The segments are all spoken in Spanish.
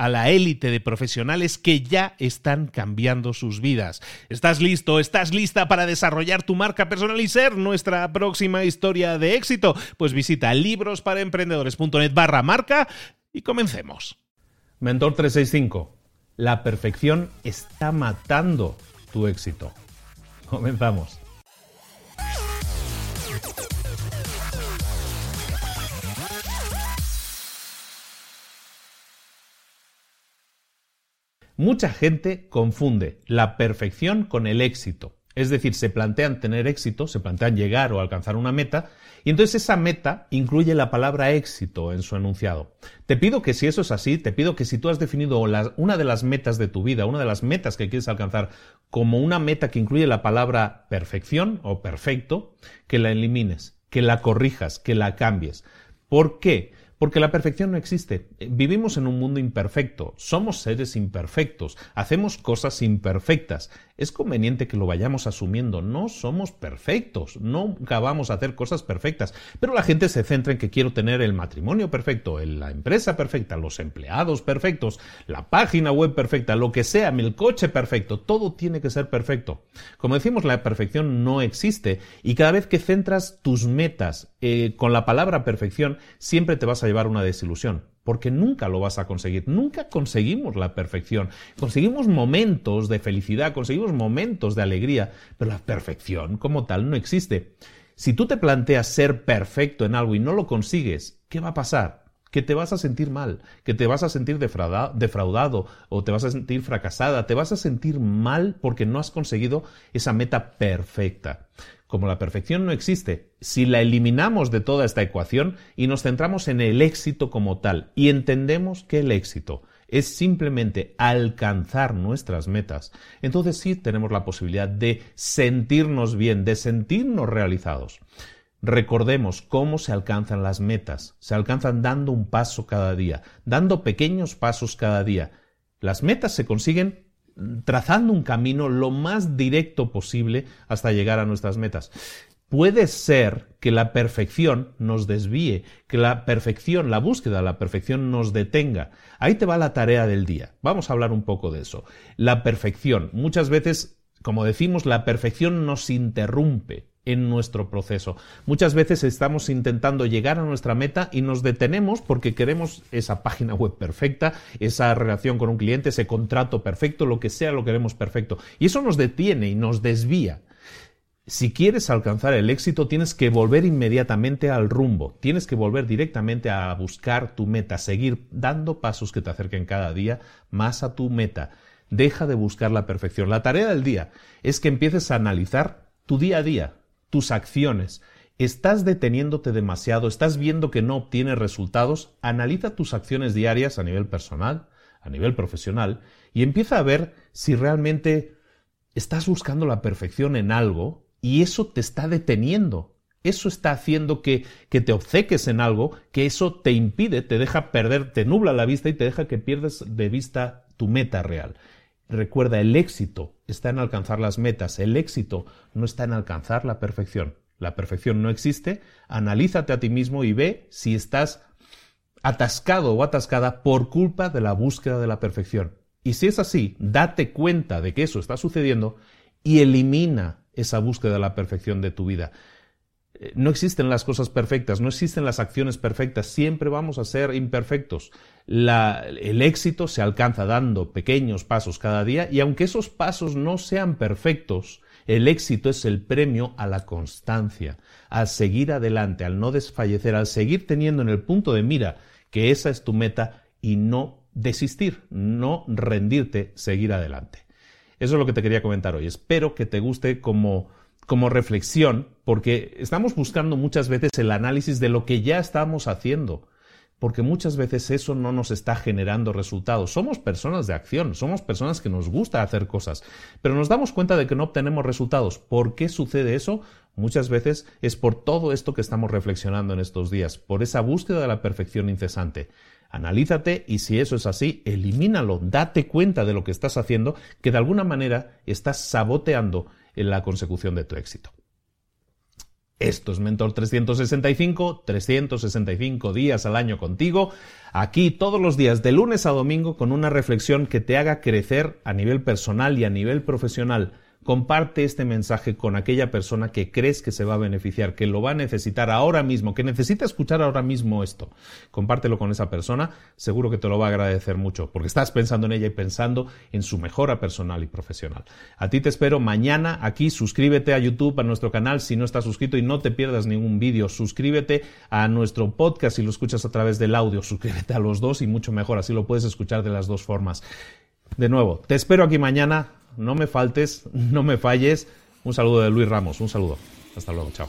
a la élite de profesionales que ya están cambiando sus vidas. ¿Estás listo? ¿Estás lista para desarrollar tu marca personal y ser nuestra próxima historia de éxito? Pues visita librosparaemprendedores.net barra marca y comencemos. Mentor 365. La perfección está matando tu éxito. Comenzamos. Mucha gente confunde la perfección con el éxito. Es decir, se plantean tener éxito, se plantean llegar o alcanzar una meta, y entonces esa meta incluye la palabra éxito en su enunciado. Te pido que si eso es así, te pido que si tú has definido una de las metas de tu vida, una de las metas que quieres alcanzar, como una meta que incluye la palabra perfección o perfecto, que la elimines, que la corrijas, que la cambies. ¿Por qué? Porque la perfección no existe. Vivimos en un mundo imperfecto, somos seres imperfectos, hacemos cosas imperfectas. Es conveniente que lo vayamos asumiendo. No somos perfectos, nunca vamos a hacer cosas perfectas. Pero la gente se centra en que quiero tener el matrimonio perfecto, la empresa perfecta, los empleados perfectos, la página web perfecta, lo que sea, el coche perfecto. Todo tiene que ser perfecto. Como decimos, la perfección no existe y cada vez que centras tus metas eh, con la palabra perfección, siempre te vas a llevar una desilusión, porque nunca lo vas a conseguir, nunca conseguimos la perfección, conseguimos momentos de felicidad, conseguimos momentos de alegría, pero la perfección como tal no existe. Si tú te planteas ser perfecto en algo y no lo consigues, ¿qué va a pasar? que te vas a sentir mal, que te vas a sentir defraudado o te vas a sentir fracasada, te vas a sentir mal porque no has conseguido esa meta perfecta. Como la perfección no existe, si la eliminamos de toda esta ecuación y nos centramos en el éxito como tal y entendemos que el éxito es simplemente alcanzar nuestras metas, entonces sí tenemos la posibilidad de sentirnos bien, de sentirnos realizados. Recordemos cómo se alcanzan las metas. Se alcanzan dando un paso cada día, dando pequeños pasos cada día. Las metas se consiguen trazando un camino lo más directo posible hasta llegar a nuestras metas. Puede ser que la perfección nos desvíe, que la perfección, la búsqueda de la perfección nos detenga. Ahí te va la tarea del día. Vamos a hablar un poco de eso. La perfección. Muchas veces, como decimos, la perfección nos interrumpe en nuestro proceso. Muchas veces estamos intentando llegar a nuestra meta y nos detenemos porque queremos esa página web perfecta, esa relación con un cliente, ese contrato perfecto, lo que sea lo queremos perfecto. Y eso nos detiene y nos desvía. Si quieres alcanzar el éxito, tienes que volver inmediatamente al rumbo, tienes que volver directamente a buscar tu meta, seguir dando pasos que te acerquen cada día más a tu meta. Deja de buscar la perfección. La tarea del día es que empieces a analizar tu día a día, tus acciones. ¿Estás deteniéndote demasiado? ¿Estás viendo que no obtienes resultados? Analiza tus acciones diarias a nivel personal, a nivel profesional, y empieza a ver si realmente estás buscando la perfección en algo y eso te está deteniendo. Eso está haciendo que, que, te obceques en algo, que eso te impide, te deja perder, te nubla la vista y te deja que pierdas de vista tu meta real. Recuerda, el éxito está en alcanzar las metas, el éxito no está en alcanzar la perfección. La perfección no existe, analízate a ti mismo y ve si estás atascado o atascada por culpa de la búsqueda de la perfección. Y si es así, date cuenta de que eso está sucediendo y elimina esa búsqueda de la perfección de tu vida. Eh, no existen las cosas perfectas, no existen las acciones perfectas, siempre vamos a ser imperfectos. el éxito se alcanza dando pequeños pasos cada día y aunque esos pasos no sean perfectos, el éxito es el premio a la constancia, al seguir adelante, al no desfallecer, al seguir teniendo en el punto de mira que esa es tu meta y no desistir, no rendirte, seguir adelante. Eso es lo que te quería comentar hoy. Espero que te guste como, como reflexión, porque estamos buscando muchas veces el análisis de lo que ya estamos haciendo, porque muchas veces eso no nos está generando resultados. Somos personas de acción, somos personas que nos gusta hacer cosas, pero nos damos cuenta de que no obtenemos resultados. ¿Por qué sucede eso? Muchas veces es por todo esto que estamos reflexionando en estos días, por esa búsqueda de la perfección incesante. Analízate y si eso es así, elimínalo, date cuenta de lo que estás haciendo, que de alguna manera estás saboteando en la consecución de tu éxito. Esto es Mentor 365, 365 días al año contigo, aquí todos los días de lunes a domingo con una reflexión que te haga crecer a nivel personal y a nivel profesional comparte este mensaje con aquella persona que crees que se va a beneficiar, que lo va a necesitar ahora mismo, que necesita escuchar ahora mismo esto. Compártelo con esa persona, seguro que te lo va a agradecer mucho, porque estás pensando en ella y pensando en su mejora personal y profesional. A ti te espero mañana aquí, suscríbete a YouTube, a nuestro canal si no estás suscrito y no te pierdas ningún vídeo, suscríbete a nuestro podcast si lo escuchas a través del audio, suscríbete a los dos y mucho mejor, así lo puedes escuchar de las dos formas. De nuevo, te espero aquí mañana no me faltes, no me falles. Un saludo de Luis Ramos, un saludo. Hasta luego, chao.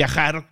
viajar